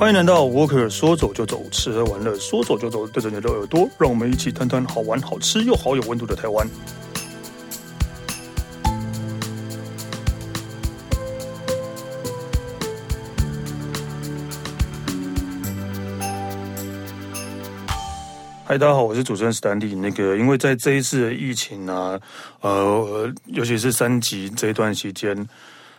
欢迎来到 Walker，说走就走，吃喝玩乐说走就走，对着你的耳朵，让我们一起谈谈好玩、好吃又好有温度的台湾。嗨，大家好，我是主持人 Stanley。那个，因为在这一次的疫情啊，呃，尤其是三级这一段期间。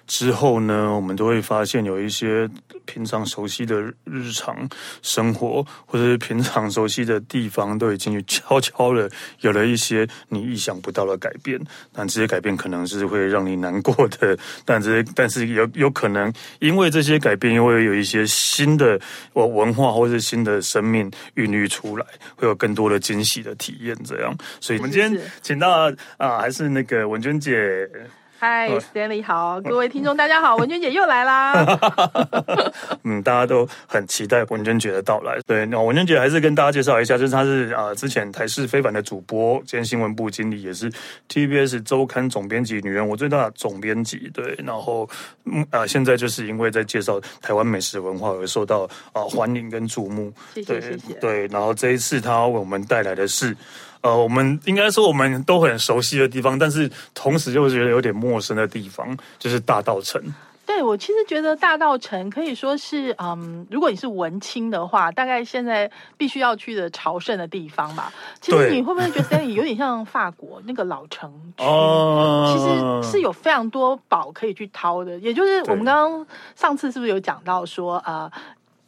之后呢，我们都会发现有一些平常熟悉的日常生活，或者是平常熟悉的地方，都已经悄悄的有了一些你意想不到的改变。但这些改变可能是会让你难过的，但这些 但是有有可能因为这些改变，又会有一些新的文化或者是新的生命孕育出来，会有更多的惊喜的体验。这样，所以我们今天请到啊，还是那个文娟姐。嗨，Stanley 好，各位听众大家好，文娟姐又来啦。嗯，大家都很期待文娟姐的到来。对，那文娟姐还是跟大家介绍一下，就是她是啊、呃，之前台视非凡的主播兼新闻部经理，也是 TBS 周刊总编辑，女人我最大的总编辑。对，然后嗯啊、呃，现在就是因为在介绍台湾美食文化而受到啊、呃、欢迎跟注目。谢谢对谢谢。对，然后这一次她为我们带来的是。呃，我们应该说我们都很熟悉的地方，但是同时又觉得有点陌生的地方，就是大道城。对，我其实觉得大道城可以说是，嗯，如果你是文青的话，大概现在必须要去的朝圣的地方吧。其实你会不会觉得有点像法国那个老城区？哦，其实是有非常多宝可以去掏的。也就是我们刚刚上次是不是有讲到说，呃。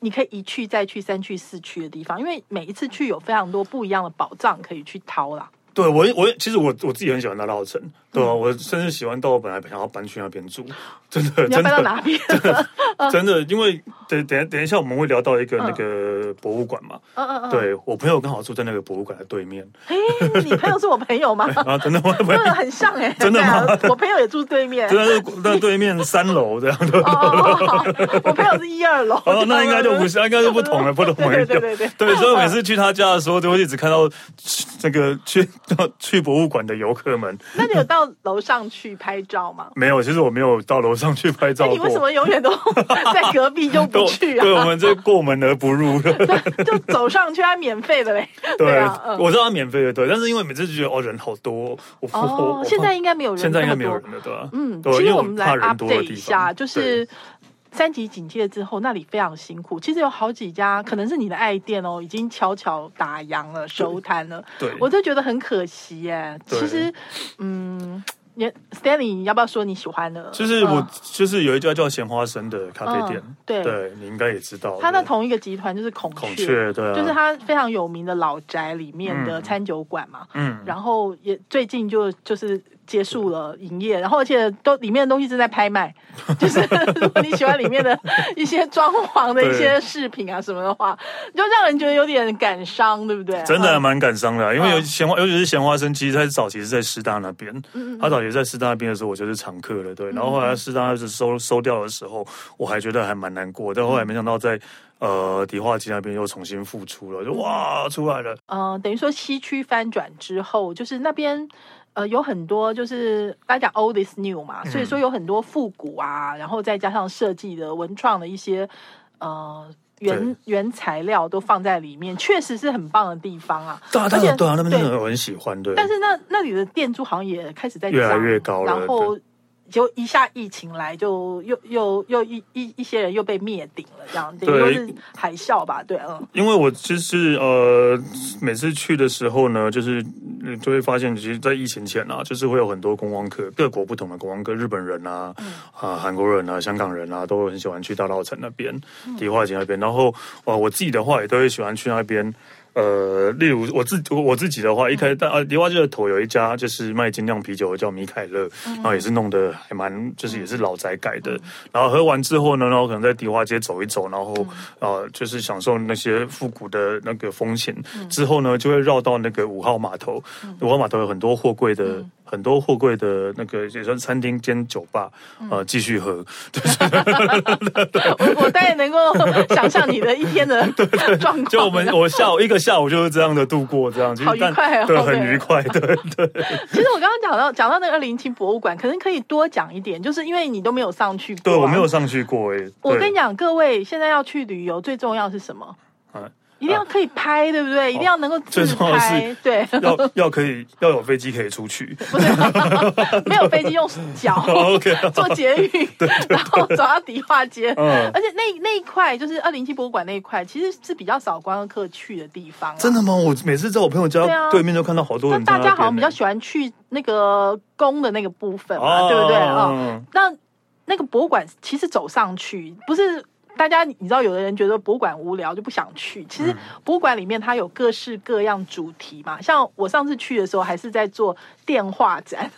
你可以一去再去，三去四去的地方，因为每一次去有非常多不一样的宝藏可以去掏啦。对，我我其实我我自己很喜欢大稻城。对啊，我甚至喜欢到我本来想要搬去那边住，真的。你要搬到哪边？真的，真的，因为等等等一下我们会聊到一个那个博物馆嘛。嗯嗯嗯。对，我朋友刚好住在那个博物馆的对面。哎，你朋友是我朋友吗？啊，真的吗？朋友很像哎，真的吗？我朋友也住对面，真的是在对面三楼这样的。我朋友是一二楼。哦，那应该就不是，应该是不同的，不同的。对对对。对，所以每次去他家的时候，就会一直看到这个去去博物馆的游客们。那你有到楼上去？去拍照吗？没有，其实我没有到楼上去拍照。你为什么永远都在隔壁就不去啊？对，我们这过门而不入，就走上去，它免费的嘞。对啊，我知道它免费的，对。但是因为每次就觉得哦，人好多。哦，现在应该没有人，现在应该没有人了，对吧？嗯，其实我们来 update 一下，就是三级警戒之后，那里非常辛苦。其实有好几家，可能是你的爱店哦，已经悄悄打烊了，收摊了。对，我就觉得很可惜耶。其实，嗯。你 Stanley，你要不要说你喜欢的？就是我，就是有一家叫咸花生的咖啡店，嗯、对，对，你应该也知道。他在同一个集团就是孔雀，孔雀对、啊，就是他非常有名的老宅里面的餐酒馆嘛。嗯，然后也最近就就是。结束了营业，然后而且都里面的东西正在拍卖，就是 如果你喜欢里面的一些装潢的一些饰品啊什么的话，就让人觉得有点感伤，对不对？真的还蛮感伤的、啊，因为有咸花，尤其是咸花生，其实它早期是在师大那边，嗯嗯，他早期在师大那边的时候，我就是常客了，对。然后后来师大是收收掉的时候，我还觉得还蛮难过，但后来没想到在呃迪化街那边又重新复出了，就哇出来了。嗯、呃，等于说西区翻转之后，就是那边。呃，有很多就是大家讲 old is new 嘛，所以说有很多复古啊，然后再加上设计的文创的一些呃原原材料都放在里面，确实是很棒的地方啊。对啊，对啊，对啊，那边真的很喜欢。对，但是那那里的店租好像也开始在越来越高了，然后。就一下疫情来，就又又又一一一些人又被灭顶了，这样等于是海啸吧？对，嗯。因为我就是呃，每次去的时候呢，就是就会发现，其实，在疫情前啊，就是会有很多观光客，各国不同的观光客，日本人啊，嗯、啊，韩国人啊，香港人啊，都很喜欢去大稻城那边、迪化街那边。然后，哇，我自己的话也都会喜欢去那边。呃，例如我自我自己的话，一开始啊，迪化街的头有一家就是卖精酿啤酒的，叫米凯乐，然后也是弄得还蛮，就是也是老宅改的。然后喝完之后呢，然后可能在迪花街走一走，然后呃，就是享受那些复古的那个风情。之后呢，就会绕到那个五号码头，五号码头有很多货柜的很多货柜的那个也算餐厅兼酒吧，呃，继续喝。我我大概能够 想象你的一天的 状况。就我们我下午一个下午就是这样的度过，这样好愉快哦，对，很愉快，对对。其实我刚刚讲到讲到那个二零七博物馆，可能可以多讲一点，就是因为你都没有上去过，对我没有上去过哎。我跟你讲，各位现在要去旅游，最重要是什么？一定要可以拍，对不对？一定要能够自拍，对。要 要可以要有飞机可以出去，不是 没有飞机用脚 坐捷运，然后走到迪化街。而且那那一块就是二零一七博物馆那一块，其实是比较少观光客去的地方。真的吗？我每次在我朋友家对面都看到好多人。大家好像比较喜欢去那个宫的那个部分嘛，对不对啊？那那个博物馆其实走上去不是。大家你知道，有的人觉得博物馆无聊就不想去。其实博物馆里面它有各式各样主题嘛，像我上次去的时候还是在做电话展。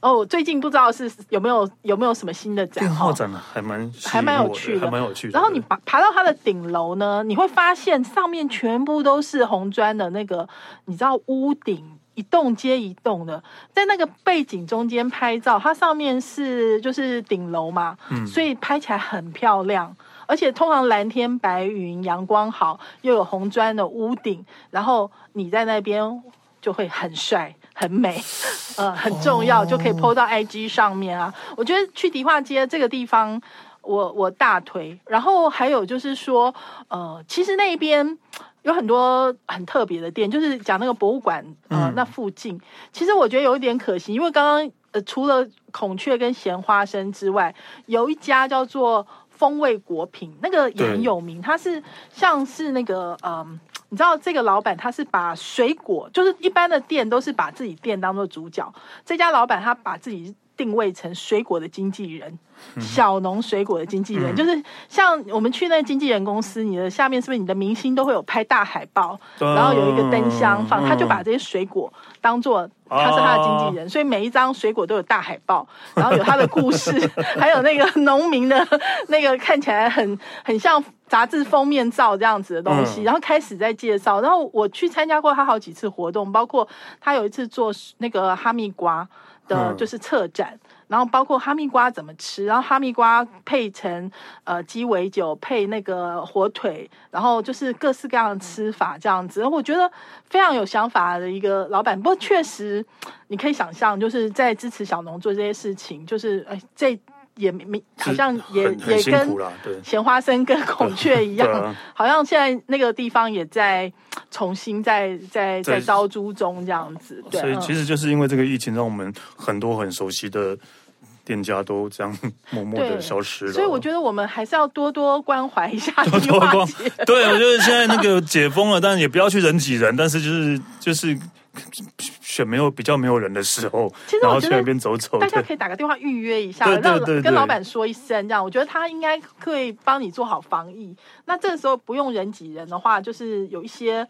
哦，最近不知道是有没有有没有什么新的展？电话展还蛮还蛮有趣的，还蛮有趣的。然后你爬爬到它的顶楼呢，你会发现上面全部都是红砖的那个，你知道屋顶一栋接一栋的，在那个背景中间拍照，它上面是就是顶楼嘛，嗯，所以拍起来很漂亮。而且通常蓝天白云，阳光好，又有红砖的屋顶，然后你在那边就会很帅、很美，呃，很重要，就可以 po 到 IG 上面啊。我觉得去迪化街这个地方，我我大推。然后还有就是说，呃，其实那边有很多很特别的店，就是讲那个博物馆，呃，那附近，其实我觉得有一点可惜，因为刚刚呃，除了孔雀跟咸花生之外，有一家叫做。风味果品那个也很有名，它是像是那个嗯，你知道这个老板他是把水果，就是一般的店都是把自己店当做主角，这家老板他把自己定位成水果的经纪人。小农水果的经纪人，嗯、就是像我们去那个经纪人公司，你的下面是不是你的明星都会有拍大海报，嗯、然后有一个灯箱放，他就把这些水果当做他是他的经纪人，啊、所以每一张水果都有大海报，然后有他的故事，还有那个农民的那个看起来很很像杂志封面照这样子的东西，然后开始在介绍。然后我去参加过他好几次活动，包括他有一次做那个哈密瓜的，就是策展。嗯然后包括哈密瓜怎么吃，然后哈密瓜配成呃鸡尾酒，配那个火腿，然后就是各式各样的吃法这样子。我觉得非常有想法的一个老板。不过确实你可以想象，就是在支持小农做这些事情，就是哎这也没好像也也跟咸花生跟孔雀一样，啊、好像现在那个地方也在重新在在在招租中这样子。对，所以其实就是因为这个疫情，让我们很多很熟悉的。店家都这样默默的消失了，所以我觉得我们还是要多多关怀一下 多多关。对，我觉得现在那个解封了，但也不要去人挤人，但是就是就是选没有比较没有人的时候，其实然后去那边走走，大家可以打个电话预约一下，让跟老板说一声，这样我觉得他应该可以帮你做好防疫。那这个时候不用人挤人的话，就是有一些。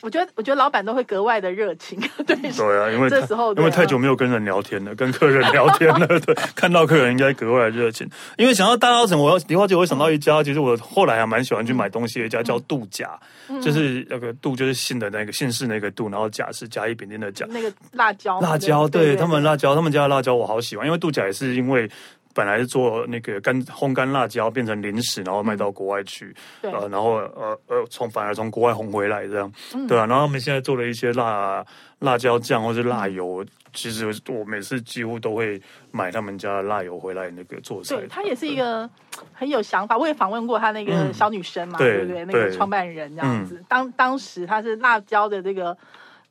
我觉得，我觉得老板都会格外的热情，对 对啊，因为这时候因为太久没有跟人聊天了，跟客人聊天了，对，看到客人应该格外热情。因为想到大稻城，我要迪化街，我会想到一家，其实我后来还蛮喜欢去买东西的一家，叫杜甲，就是那个杜就是姓的那个姓氏那个杜，然后甲是甲乙丙丁的甲，那个辣椒，辣椒，对他们辣椒，他们家的辣椒我好喜欢，因为杜甲也是因为。本来是做那个干烘干辣椒，变成零食，然后卖到国外去，嗯、呃，然后呃呃，从反而从国外红回来这样，嗯、对啊，然后他们现在做了一些辣辣椒酱或是辣油，嗯、其实我每次几乎都会买他们家的辣油回来那个做菜。对，他也是一个很有想法，我也访问过他那个小女生嘛，嗯、对不对？那个创办人这样子，嗯、当当时他是辣椒的这个。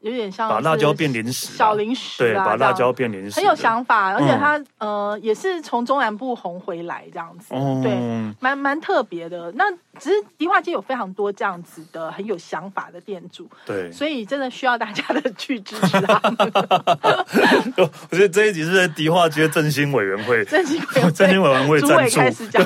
有点像把辣椒变零食，小零食啊，对，把辣椒变零食，很有想法，而且他呃也是从中南部红回来这样子，对，蛮蛮特别的。那只是迪化街有非常多这样子的很有想法的店主，对，所以真的需要大家的去支持他们。我觉得这一集是在迪化街振兴委员会，振兴委振兴委员会赞助，开始讲，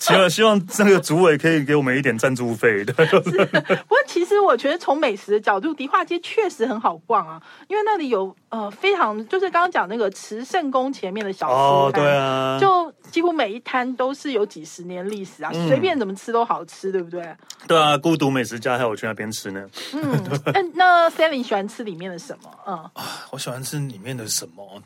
希望希望这个主委可以给我们一点赞助费。对，不过其实我觉得从美食的角度，迪化街。确实很好逛啊，因为那里有呃非常就是刚刚讲那个慈圣宫前面的小吃哦，对啊，就几乎每一摊都是有几十年历史啊，嗯、随便怎么吃都好吃，对不对？对啊，孤独美食家还有去那边吃呢。嗯，那那 Stanley 喜欢吃里面的什么？嗯，啊，我喜欢吃里面的什么？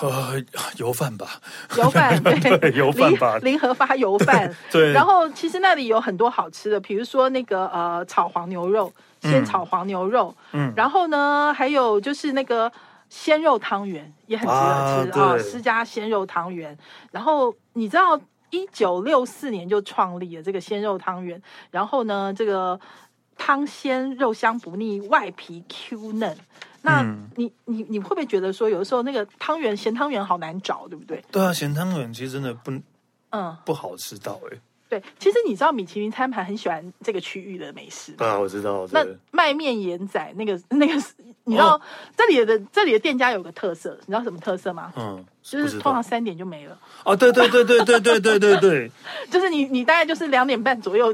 呃，油饭吧，油饭 对，对，油饭吧，林合发油饭。对，然后其实那里有很多好吃的，比如说那个呃炒黄牛肉，鲜炒黄牛肉，嗯，然后呢还有就是那个鲜肉汤圆也很值得吃啊，私家鲜肉汤圆。然后你知道一九六四年就创立了这个鲜肉汤圆，然后呢这个汤鲜肉香不腻，外皮 Q 嫩。那你你你会不会觉得说，有的时候那个汤圆咸汤圆好难找，对不对？对啊，咸汤圆其实真的不嗯不好吃到哎、欸。对，其实你知道米其林餐盘很喜欢这个区域的美食。对啊，我知道。那卖面盐仔那个那个，你知道、哦、这里的这里的店家有个特色，你知道什么特色吗？嗯，就是通常三点就没了。哦，对对对对对对对对对，就是你你大概就是两点半左右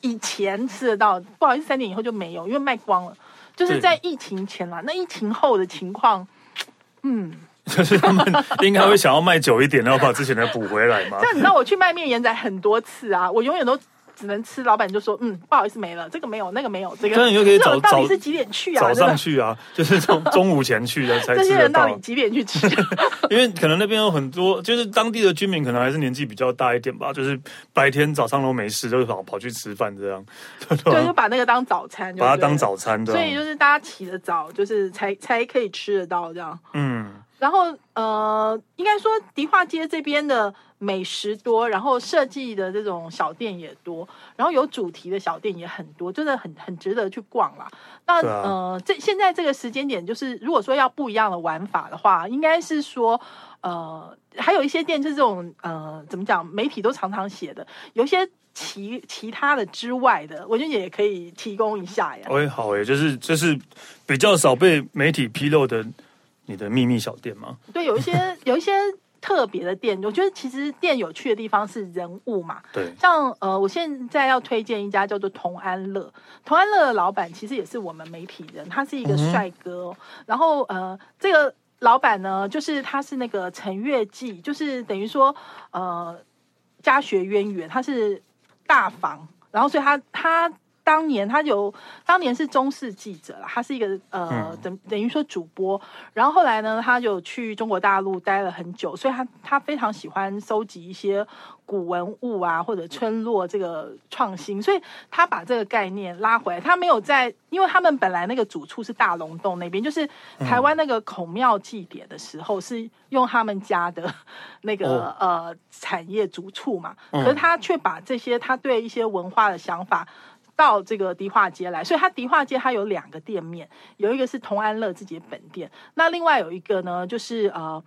以前吃得到，不好意思，三点以后就没有，因为卖光了。就是在疫情前啦，那疫情后的情况，嗯，就是他们应该会想要卖久一点，然后把之前的补回来嘛。像你知道我去卖面延仔很多次啊，我永远都。只能吃，老板就说，嗯，不好意思，没了，这个没有，那个没有，这个。那你就可以早到底是几点去啊？早上去啊，就是从 中午前去的才。这些人到底几点去吃？因为可能那边有很多，就是当地的居民，可能还是年纪比较大一点吧，就是白天早上都没事，就跑跑去吃饭这样。对，就把那个当早餐，把它当早餐的。所以就是大家起得早，就是才才可以吃得到这样。嗯。然后呃，应该说迪化街这边的美食多，然后设计的这种小店也多，然后有主题的小店也很多，真的很很值得去逛啦。那、啊、呃，这现在这个时间点，就是如果说要不一样的玩法的话，应该是说呃，还有一些店就是这种呃，怎么讲？媒体都常常写的，有一些其其他的之外的，我觉得也可以提供一下呀。哎，好哎，就是就是比较少被媒体披露的。你的秘密小店吗？对，有一些 有一些特别的店，我觉得其实店有趣的地方是人物嘛。对，像呃，我现在要推荐一家叫做同安乐，同安乐的老板其实也是我们媒体人，他是一个帅哥。嗯、然后呃，这个老板呢，就是他是那个陈月季，就是等于说呃家学渊源，他是大房，然后所以他他。当年他有，当年是中视记者啦，他是一个呃等等于说主播，然后后来呢，他就去中国大陆待了很久，所以他他非常喜欢收集一些古文物啊或者村落这个创新，所以他把这个概念拉回来，他没有在，因为他们本来那个主处是大龙洞那边，就是台湾那个孔庙祭典的时候是用他们家的 那个、哦、呃产业主处嘛，可是他却把这些他对一些文化的想法。到这个迪化街来，所以它迪化街它有两个店面，有一个是同安乐自己的本店，那另外有一个呢，就是呃，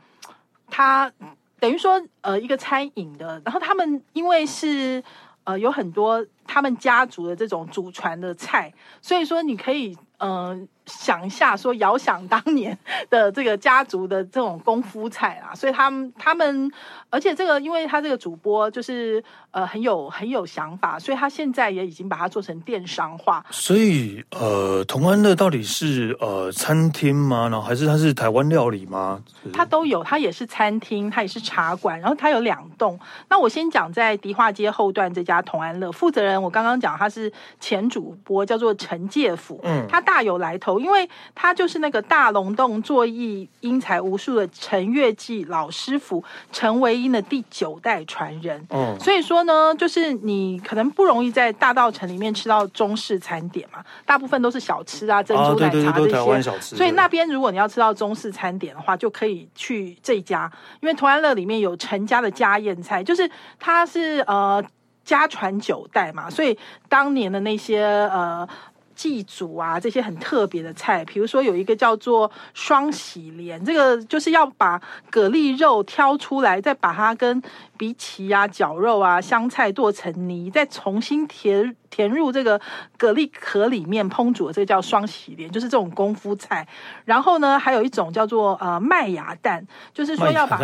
它等于说呃一个餐饮的，然后他们因为是呃有很多他们家族的这种祖传的菜，所以说你可以嗯。想一下，说遥想当年的这个家族的这种功夫菜啊，所以他们他们，而且这个，因为他这个主播就是呃很有很有想法，所以他现在也已经把它做成电商化。所以呃，同安乐到底是呃餐厅吗？然后还是它是台湾料理吗？它都有，它也是餐厅，它也是茶馆，然后它有两栋。那我先讲在迪化街后段这家同安乐，负责人我刚刚讲他是前主播，叫做陈介甫，嗯，他大有来头。因为他就是那个大龙洞做艺英才无数的陈月记老师傅陈维英的第九代传人，嗯，所以说呢，就是你可能不容易在大道城里面吃到中式餐点嘛，大部分都是小吃啊，珍珠奶茶这些。所以那边如果你要吃到中式餐点的话，就可以去这家，因为同安乐里面有陈家的家宴菜，就是他是呃家传九代嘛，所以当年的那些呃。祭祖啊，这些很特别的菜，比如说有一个叫做双喜莲，这个就是要把蛤蜊肉挑出来，再把它跟荸荠啊、绞肉啊、香菜剁成泥，再重新填填入这个蛤蜊壳里面烹煮的，这个叫双喜莲，就是这种功夫菜。然后呢，还有一种叫做呃麦芽蛋，就是说要把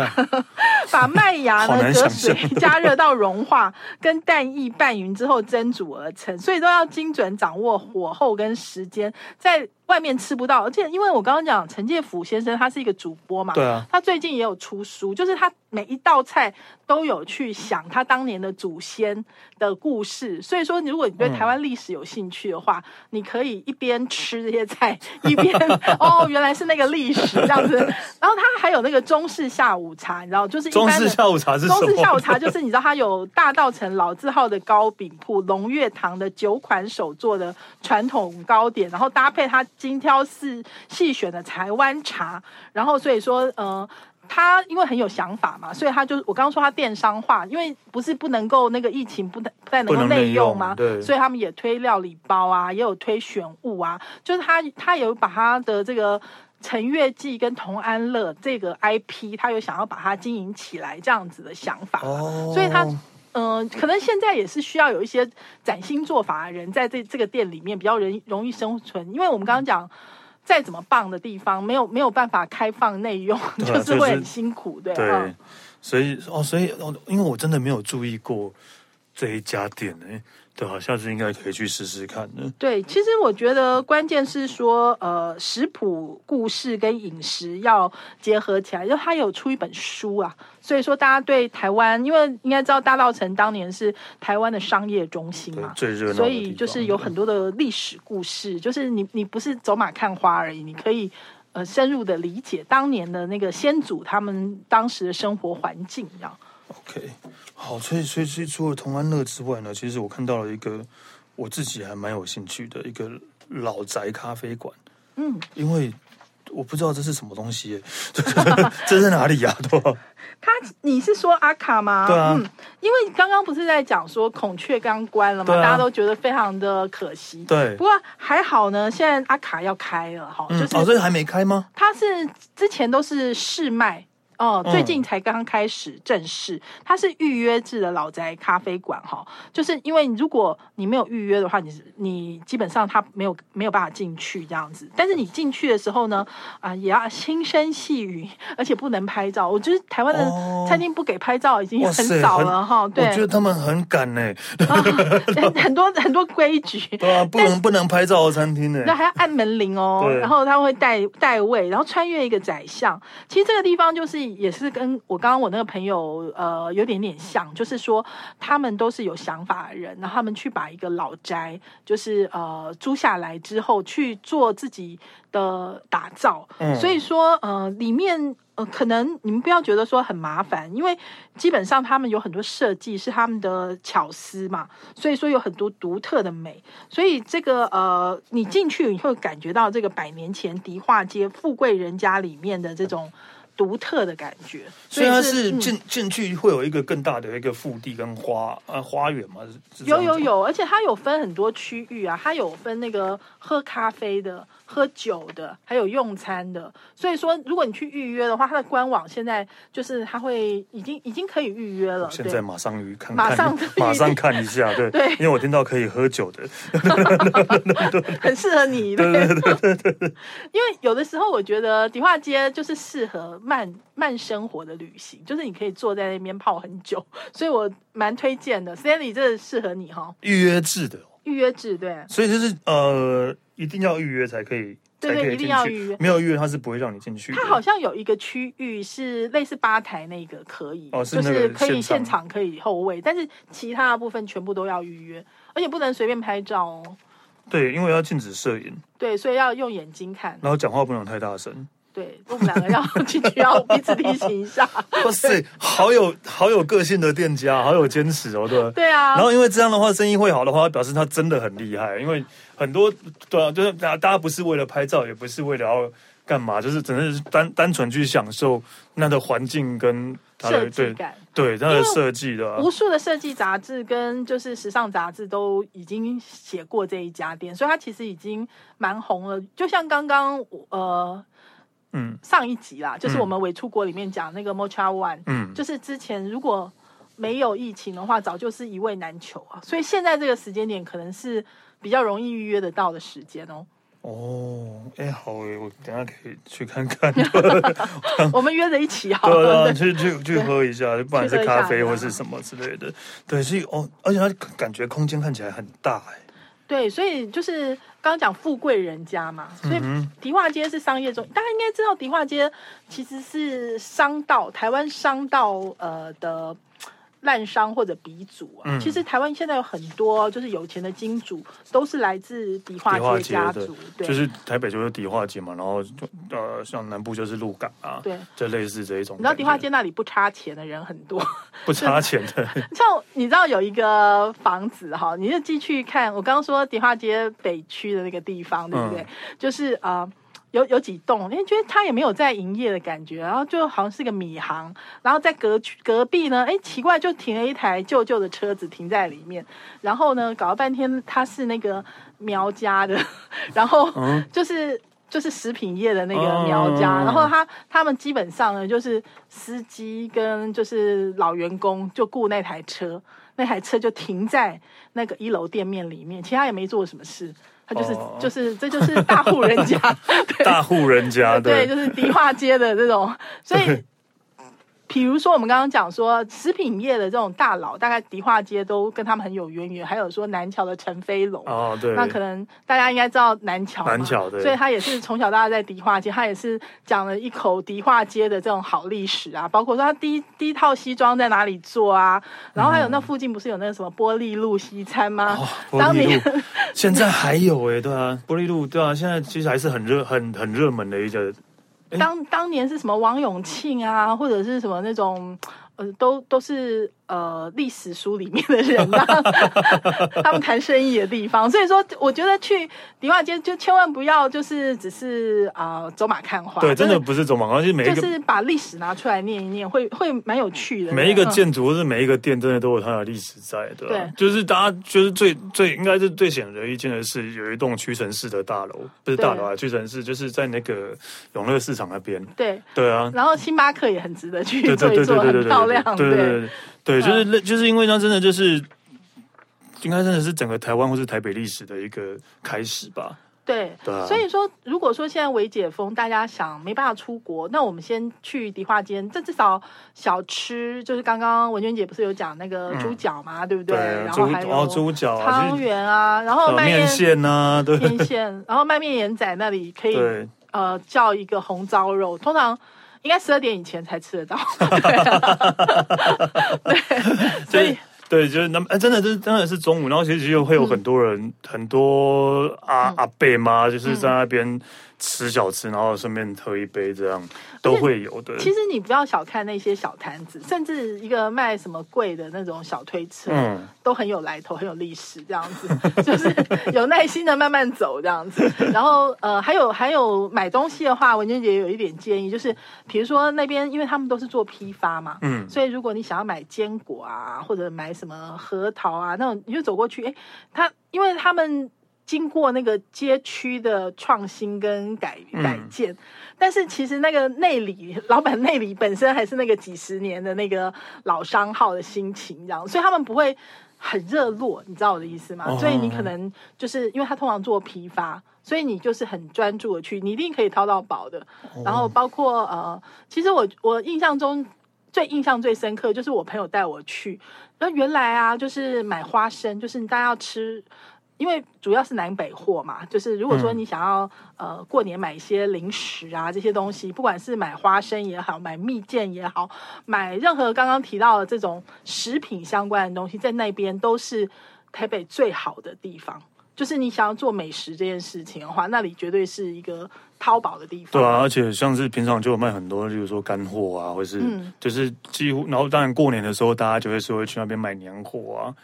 把麦芽呢隔水 加热到融化，跟蛋液拌匀之后蒸煮而成，所以都要精准掌握火候。候跟时间，在外面吃不到。而且因为我刚刚讲陈介甫先生他是一个主播嘛，对啊，他最近也有出书，就是他每一道菜都有去想他当年的祖先的故事。所以说，如果你对台湾历史有兴趣的话，嗯、你可以一边吃这些菜，一边哦，原来是那个历史这样子。然后他还有那个中式下午茶，你知道，就是一般的中式下午茶是什么？中式下午茶就是你知道，他有大道城老字号的糕饼铺龙月堂的九款手做的传统糕点，然后搭配他精挑细细选的台湾茶，然后所以说，呃，他因为很有想法嘛，所以他就我刚刚说他电商化，因为不是不能够那个疫情不能不太能够内用嘛，对，所以他们也推料理包啊，也有推选物啊，就是他他有把他的这个。陈月记跟同安乐这个 IP，他有想要把它经营起来这样子的想法，oh. 所以他嗯、呃，可能现在也是需要有一些崭新做法的人在这这个店里面比较容容易生存，因为我们刚刚讲，再怎么棒的地方，没有没有办法开放内用，啊、就是会很辛苦，对。对，嗯、所以哦，所以哦，因为我真的没有注意过这一家店呢。对啊，下次应该可以去试试看呢。对，其实我觉得关键是说，呃，食谱故事跟饮食要结合起来。就他有出一本书啊，所以说大家对台湾，因为应该知道大稻城当年是台湾的商业中心嘛，最热闹，所以就是有很多的历史故事。就是你你不是走马看花而已，你可以呃深入的理解当年的那个先祖他们当时的生活环境这样。OK，好，所以所以所以除了同安乐之外呢，其实我看到了一个我自己还蛮有兴趣的一个老宅咖啡馆。嗯，因为我不知道这是什么东西耶，这是哪里呀？对吧？他，你是说阿卡吗？对啊，嗯，因为刚刚不是在讲说孔雀刚关了嘛？啊、大家都觉得非常的可惜。对，不过还好呢，现在阿卡要开了哈，就是、嗯、哦，这个还没开吗？它是之前都是试卖。哦，最近才刚开始正式，它是预约制的老宅咖啡馆哈，就是因为如果你没有预约的话，你你基本上它没有没有办法进去这样子。但是你进去的时候呢，啊，也要轻声细语，而且不能拍照。我觉得台湾的餐厅不给拍照已经很少了哈。对，我觉得他们很赶呢，很多很多规矩。对啊，不能不能拍照的餐厅呢，那还要按门铃哦，然后他会带带位，然后穿越一个窄巷。其实这个地方就是。也是跟我刚刚我那个朋友呃有点点像，就是说他们都是有想法的人，然后他们去把一个老宅就是呃租下来之后去做自己的打造，嗯，所以说呃里面呃可能你们不要觉得说很麻烦，因为基本上他们有很多设计是他们的巧思嘛，所以说有很多独特的美，所以这个呃你进去你会感觉到这个百年前迪化街富贵人家里面的这种。独特的感觉，所以它是进进去会有一个更大的一个腹地跟花呃花园嘛？有有有，而且它有分很多区域啊，它有分那个喝咖啡的。喝酒的，还有用餐的，所以说如果你去预约的话，它的官网现在就是它会已经已经可以预约了。现在马上预看，马上马上看一下，对对，因为我听到可以喝酒的，很适合你。对对对对对，因为有的时候我觉得迪化街就是适合慢慢生活的旅行，就是你可以坐在那边泡很久，所以我蛮推荐的。Stanley 这适合你哈，预约制的，预约制对，所以就是呃。一定要预约才可以，对对，一定要预约。没有预约，他是不会让你进去。他好像有一个区域是类似吧台那个可以，哦，是就是可以现场可以后位，但是其他的部分全部都要预约，而且不能随便拍照哦。对，因为要禁止摄影。对，所以要用眼睛看，然后讲话不能太大声。对，我们两个要进去，要彼此提醒一下。哇塞，好有好有个性的店家，好有坚持哦，对对啊。然后因为这样的话，生意会好的话，表示他真的很厉害。因为很多对啊，就是大家大家不是为了拍照，也不是为了要干嘛，就是只是单单纯去享受那的环境跟它的设计感，对它的设计的。无数的设计杂志跟就是时尚杂志都已经写过这一家店，所以它其实已经蛮红了。就像刚刚呃。嗯，上一集啦，就是我们伪出国里面讲那个 Mocha One，嗯，就是之前如果没有疫情的话，早就是一位难求啊，所以现在这个时间点可能是比较容易预约得到的时间哦。哦，哎、欸，好哎，我等下可以去看看。我们约着一起好，对啊，去去去喝一下，不管是咖啡或是什么之类的。对，所以哦，而且它感觉空间看起来很大哎。对，所以就是刚刚讲富贵人家嘛，所以迪化街是商业中，大家应该知道迪化街其实是商道，台湾商道呃的。烂商或者鼻祖啊，嗯、其实台湾现在有很多就是有钱的金主，都是来自迪化街家族。对，就是台北就是迪化街嘛，然后就呃，像南部就是鹿港啊，对，就类似这一种。你知道迪化街那里不差钱的人很多，不差钱的。像你知道有一个房子哈，你就继续看我刚刚说迪化街北区的那个地方，对不对？嗯、就是啊。呃有有几栋，你觉得他也没有在营业的感觉，然后就好像是个米行，然后在隔隔壁呢，哎，奇怪，就停了一台旧旧的车子停在里面，然后呢，搞了半天他是那个苗家的，然后就是、嗯、就是食品业的那个苗家，嗯、然后他他们基本上呢，就是司机跟就是老员工就雇那台车，那台车就停在那个一楼店面里面，其他也没做什么事。他就是、哦、就是这就是大户人家，大户人家对，对，就是迪化街的这种，所以。比如说，我们刚刚讲说食品业的这种大佬，大概迪化街都跟他们很有渊源。还有说南桥的陈飞龙，哦，对，那可能大家应该知道南桥，南桥对，所以他也是从小到大在迪化街，他也是讲了一口迪化街的这种好历史啊。包括说他第一第一套西装在哪里做啊，然后还有那附近不是有那个什么玻璃路西餐吗？哦、当年现在还有哎、欸，对啊，玻璃路对啊，现在其实还是很热很很热门的一个。当当年是什么王永庆啊，或者是什么那种，呃，都都是。呃，历史书里面的人呐、啊，他们谈生意的地方，所以说我觉得去迪化街就千万不要就是只是啊、呃、走马看花，对，真的不是走马看花，就是每一个就是把历史拿出来念一念，会会蛮有趣的。每一个建筑或是每一个店，真的都有它的历史在的。对，就是大家就是最最应该是最显而易见的是有一栋屈臣氏的大楼，不是大楼啊，屈臣氏就是在那个永乐市场那边。对对啊，然后星巴克也很值得去坐一坐，很漂亮，对对对。对，就是那，就是因为它真的就是，应该真的是整个台湾或是台北历史的一个开始吧。对，对啊。所以说，如果说现在微解封，大家想没办法出国，那我们先去迪化街，这至少小吃，就是刚刚文娟姐不是有讲那个猪脚嘛，嗯、对不对？对，然后还有猪脚、汤圆啊，然后卖面线啊，对，面线，然后卖面盐仔那里可以呃叫一个红烧肉，通常。应该十二点以前才吃得到，对，所以对，就是那哎，真的是真的是中午，然后其实又会有很多人，嗯、很多阿、嗯、阿伯妈，就是在那边。吃小吃，然后顺便喝一杯，这样都会有的。其实你不要小看那些小摊子，甚至一个卖什么贵的那种小推车，嗯，都很有来头，很有历史，这样子，就是有耐心的慢慢走这样子。然后呃，还有还有买东西的话，文娟姐有一点建议，就是比如说那边，因为他们都是做批发嘛，嗯，所以如果你想要买坚果啊，或者买什么核桃啊那种，你就走过去，哎，他因为他们。经过那个街区的创新跟改改建，嗯、但是其实那个内里老板内里本身还是那个几十年的那个老商号的心情，这样，所以他们不会很热络，你知道我的意思吗？哦、所以你可能就是因为他通常做批发，所以你就是很专注的去，你一定可以掏到宝的。哦、然后包括呃，其实我我印象中最印象最深刻就是我朋友带我去，那原来啊就是买花生，就是大家要吃。因为主要是南北货嘛，就是如果说你想要、嗯、呃过年买一些零食啊这些东西，不管是买花生也好，买蜜饯也好，买任何刚刚提到的这种食品相关的东西，在那边都是台北最好的地方。就是你想要做美食这件事情的话，那里绝对是一个淘宝的地方。对啊，而且像是平常就有卖很多，例如说干货啊，或是就是几乎，然后当然过年的时候，大家就会说会去那边买年货啊。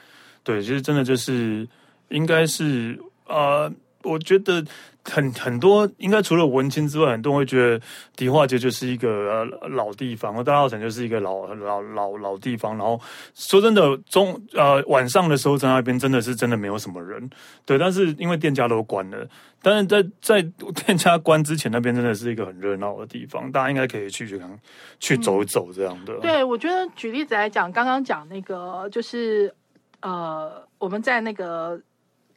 对，其实真的就是。应该是呃，我觉得很很多，应该除了文青之外，很多人会觉得迪化街就是一个呃老地方，大稻埕就是一个老老老老地方。然后说真的，中呃晚上的时候在那边真的是真的没有什么人，对。但是因为店家都关了，但是在在 店家关之前，那边真的是一个很热闹的地方，大家应该可以去去看去走一走这样的。对，我觉得举例子来讲，刚刚讲那个就是呃我们在那个。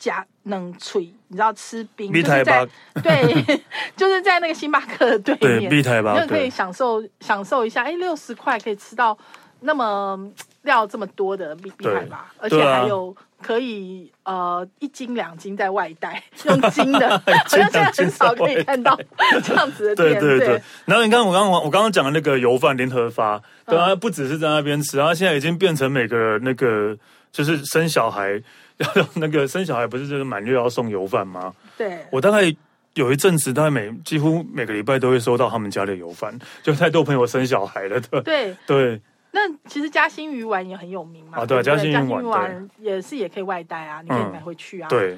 加冷脆，你知道吃冰，就是在对，就是在那个星巴克的对面，对，就可以享受享受一下。哎，六十块可以吃到那么料这么多的米米海吧，而且还有可以呃一斤两斤在外带，用斤的，好像现在很少可以看到这样子的店。对对对。然后你看我刚刚我刚刚讲的那个油饭联合发，对啊，不只是在那边吃，然后现在已经变成每个那个就是生小孩要 那个生小孩不是就是满月要送油饭吗？对，我大概。有一阵子，大概每几乎每个礼拜都会收到他们家的油饭，就太多朋友生小孩了，对对对。那其实嘉兴鱼丸也很有名嘛，啊对，嘉兴鱼丸也是也可以外带啊，你可以买回去啊。对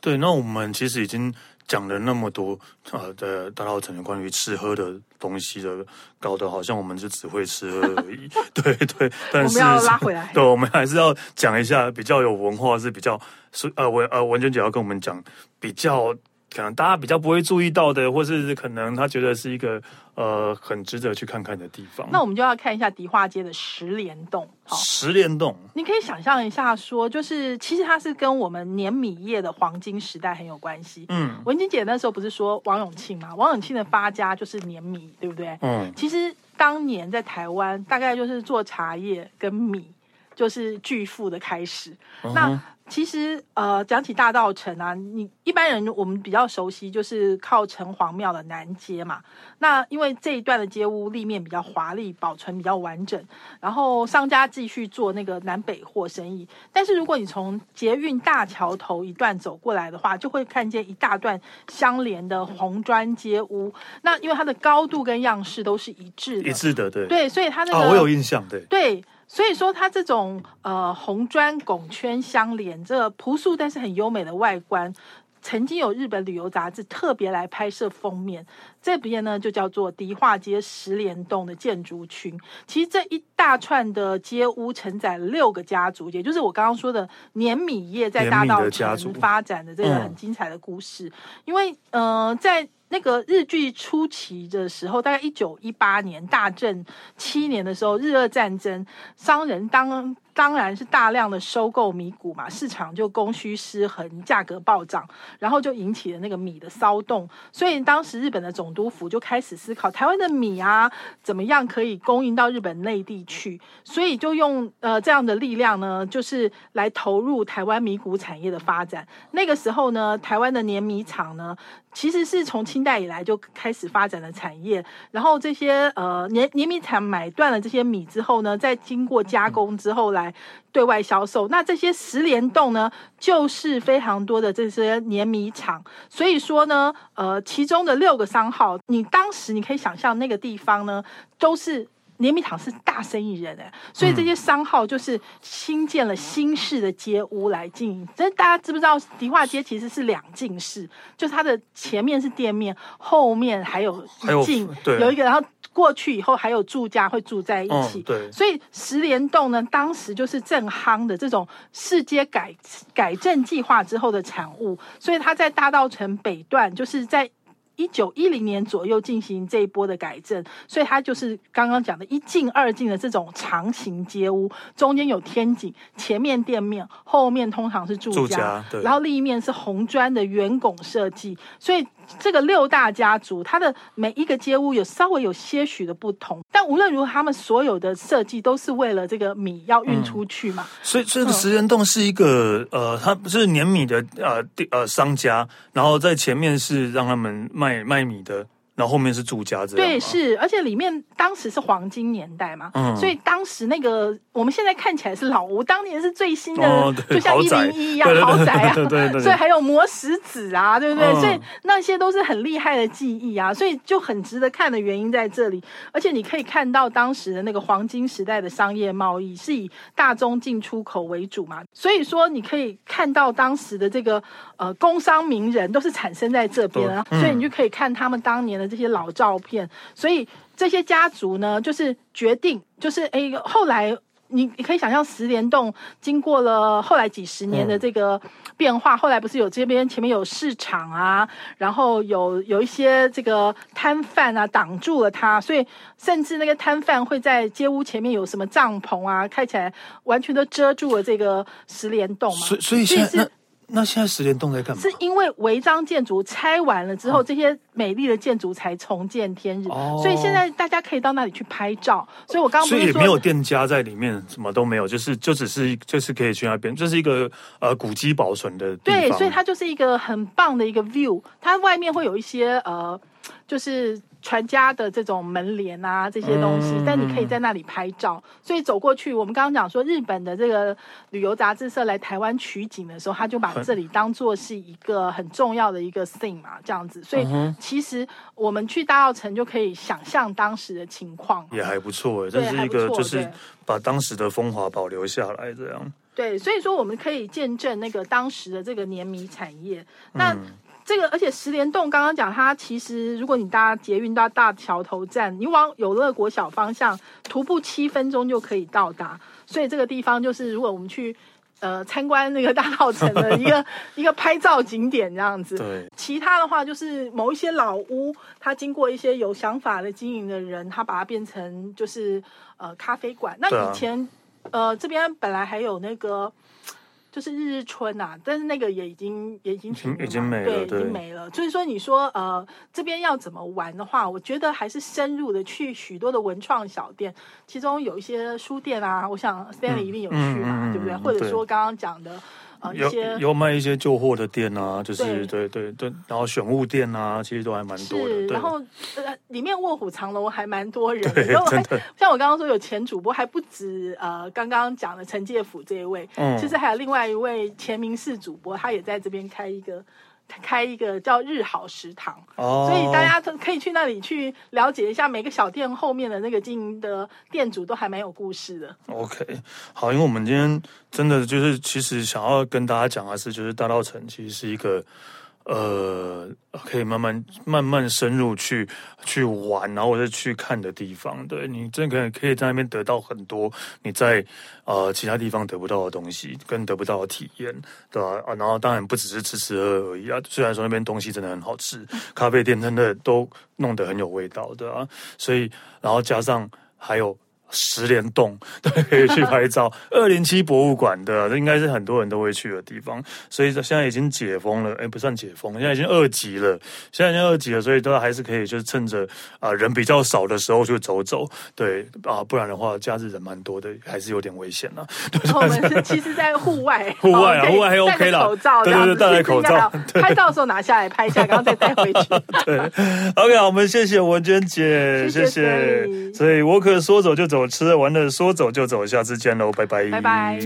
对，那我们其实已经讲了那么多呃的大稻埕的关于吃喝的东西的，搞得好像我们就只会吃喝而已。对对，但是我们要拉回来，对，我们还是要讲一下比较有文化，是比较是呃文呃文娟姐要跟我们讲比较。可能大家比较不会注意到的，或是可能他觉得是一个呃很值得去看看的地方。那我们就要看一下迪化街的十连栋。十连栋，你可以想象一下说，说就是其实它是跟我们碾米业的黄金时代很有关系。嗯，文晶姐那时候不是说王永庆吗？王永庆的发家就是碾米，对不对？嗯，其实当年在台湾，大概就是做茶叶跟米，就是巨富的开始。嗯、那其实，呃，讲起大道城啊，你一般人我们比较熟悉，就是靠城隍庙的南街嘛。那因为这一段的街屋立面比较华丽，保存比较完整，然后商家继续做那个南北货生意。但是如果你从捷运大桥头一段走过来的话，就会看见一大段相连的红砖街屋。那因为它的高度跟样式都是一致的，一致的，对，对，所以它那个，我有印象，对，对。所以说，它这种呃红砖拱圈相连，这朴素但是很优美的外观，曾经有日本旅游杂志特别来拍摄封面。这边呢就叫做迪化街十连栋的建筑群。其实这一大串的街屋承载六个家族，也就是我刚刚说的碾米业在大道城发展的这个很精彩的故事。因为呃在那个日据初期的时候，大概一九一八年大正七年的时候，日俄战争，商人当当然是大量的收购米谷嘛，市场就供需失衡，价格暴涨，然后就引起了那个米的骚动。所以当时日本的总督府就开始思考台湾的米啊，怎么样可以供应到日本内地去，所以就用呃这样的力量呢，就是来投入台湾米谷产业的发展。那个时候呢，台湾的碾米厂呢。其实是从清代以来就开始发展的产业，然后这些呃碾碾米厂买断了这些米之后呢，再经过加工之后来对外销售。那这些十连栋呢，就是非常多的这些碾米厂。所以说呢，呃，其中的六个商号，你当时你可以想象那个地方呢，都是。碾米堂是大生意人哎，所以这些商号就是新建了新式的街屋来经营。这大家知不知道？迪化街其实是两进式，就是它的前面是店面，后面还有一进，有一个，然后过去以后还有住家会住在一起。对，所以十联栋呢，当时就是正夯的这种市街改改正计划之后的产物，所以它在大道城北段，就是在。一九一零年左右进行这一波的改正，所以它就是刚刚讲的一进二进的这种长形街屋，中间有天井，前面店面，后面通常是住家，住家然后另一面是红砖的圆拱设计，所以。这个六大家族，它的每一个街屋有稍微有些许的不同，但无论如何，他们所有的设计都是为了这个米要运出去嘛。所以，这个食人洞是一个呃，它不是碾米的呃呃商家，然后在前面是让他们卖卖米的。然后后面是住家，这样对，是，而且里面当时是黄金年代嘛，嗯，所以当时那个我们现在看起来是老屋，当年是最新的，哦、就像一零一一样豪宅啊，对对对，所以还有磨石子啊，对不对？嗯、所以那些都是很厉害的技艺啊，所以就很值得看的原因在这里。而且你可以看到当时的那个黄金时代的商业贸易是以大宗进出口为主嘛，所以说你可以看到当时的这个呃工商名人都是产生在这边啊，嗯、所以你就可以看他们当年的。这些老照片，所以这些家族呢，就是决定，就是哎，后来你你可以想象，十连栋经过了后来几十年的这个变化，嗯、后来不是有这边前面有市场啊，然后有有一些这个摊贩啊挡住了它，所以甚至那个摊贩会在街屋前面有什么帐篷啊，开起来完全都遮住了这个十连栋嘛。所以所以现在那现在十连栋在干嘛？是因为违章建筑拆完了之后，哦、这些美丽的建筑才重见天日，哦、所以现在大家可以到那里去拍照。所以我刚所以也没有店家在里面，什么都没有，就是就只是就是可以去那边，就是一个呃古迹保存的地方。对，所以它就是一个很棒的一个 view，它外面会有一些呃，就是。传家的这种门帘啊，这些东西，嗯、但你可以在那里拍照。所以走过去，我们刚刚讲说，日本的这个旅游杂志社来台湾取景的时候，他就把这里当做是一个很重要的一个 thing 嘛，这样子。所以其实我们去大稻城就可以想象当时的情况，也还不错。这是一个就是把当时的风华保留下来，这样。对，所以说我们可以见证那个当时的这个碾米产业。那。嗯这个，而且十联洞刚刚讲，它其实如果你搭捷运到大桥头站，你往有乐国小方向徒步七分钟就可以到达。所以这个地方就是，如果我们去呃参观那个大稻城的一个 一个拍照景点这样子。对。其他的话就是某一些老屋，它经过一些有想法的经营的人，他把它变成就是呃咖啡馆。那以前、啊、呃这边本来还有那个。就是日日春呐、啊，但是那个也已经也已经停了，已经没了，对，已经没了。所以说，你说呃，这边要怎么玩的话，我觉得还是深入的去许多的文创小店，其中有一些书店啊，我想 Stanley 一定有去嘛，嗯、对不对？嗯、或者说刚刚讲的。有有卖一些旧货的店啊，就是对对对，然后选物店啊，其实都还蛮多的。然后呃，里面卧虎藏龙还蛮多人的。对，真的。像我刚刚说有前主播，还不止呃，刚刚讲的陈介甫这一位，嗯，其实还有另外一位前名仕主播，他也在这边开一个。开一个叫日好食堂，哦，所以大家可以去那里去了解一下每个小店后面的那个经营的店主都还蛮有故事的。OK，好，因为我们今天真的就是其实想要跟大家讲的是，就是大稻城其实是一个。呃，可以慢慢慢慢深入去去玩，然后或者去看的地方，对，你真可以可以在那边得到很多你在呃其他地方得不到的东西，跟得不到的体验，对吧？啊，然后当然不只是吃吃喝而已啊，虽然说那边东西真的很好吃，咖啡店真的都弄得很有味道，对啊，所以然后加上还有。十连洞，对，可以去拍照。二零七博物馆的，这应该是很多人都会去的地方。所以现在已经解封了，哎，不算解封，现在已经二级了。现在已经二级了，所以都还是可以，就是趁着啊、呃、人比较少的时候去走走。对啊，不然的话，假日人蛮多的，还是有点危险了。我们是其实，在户外，户外啊，户外还 OK 了。口罩，对对对，戴着口罩，拍照的时候拿下来拍一下，然后再带回去。对，OK，好，我们谢谢文娟姐，谢谢。谢谢所以我可说走就走。我吃完了，说走就走，下次见喽，拜拜。拜拜。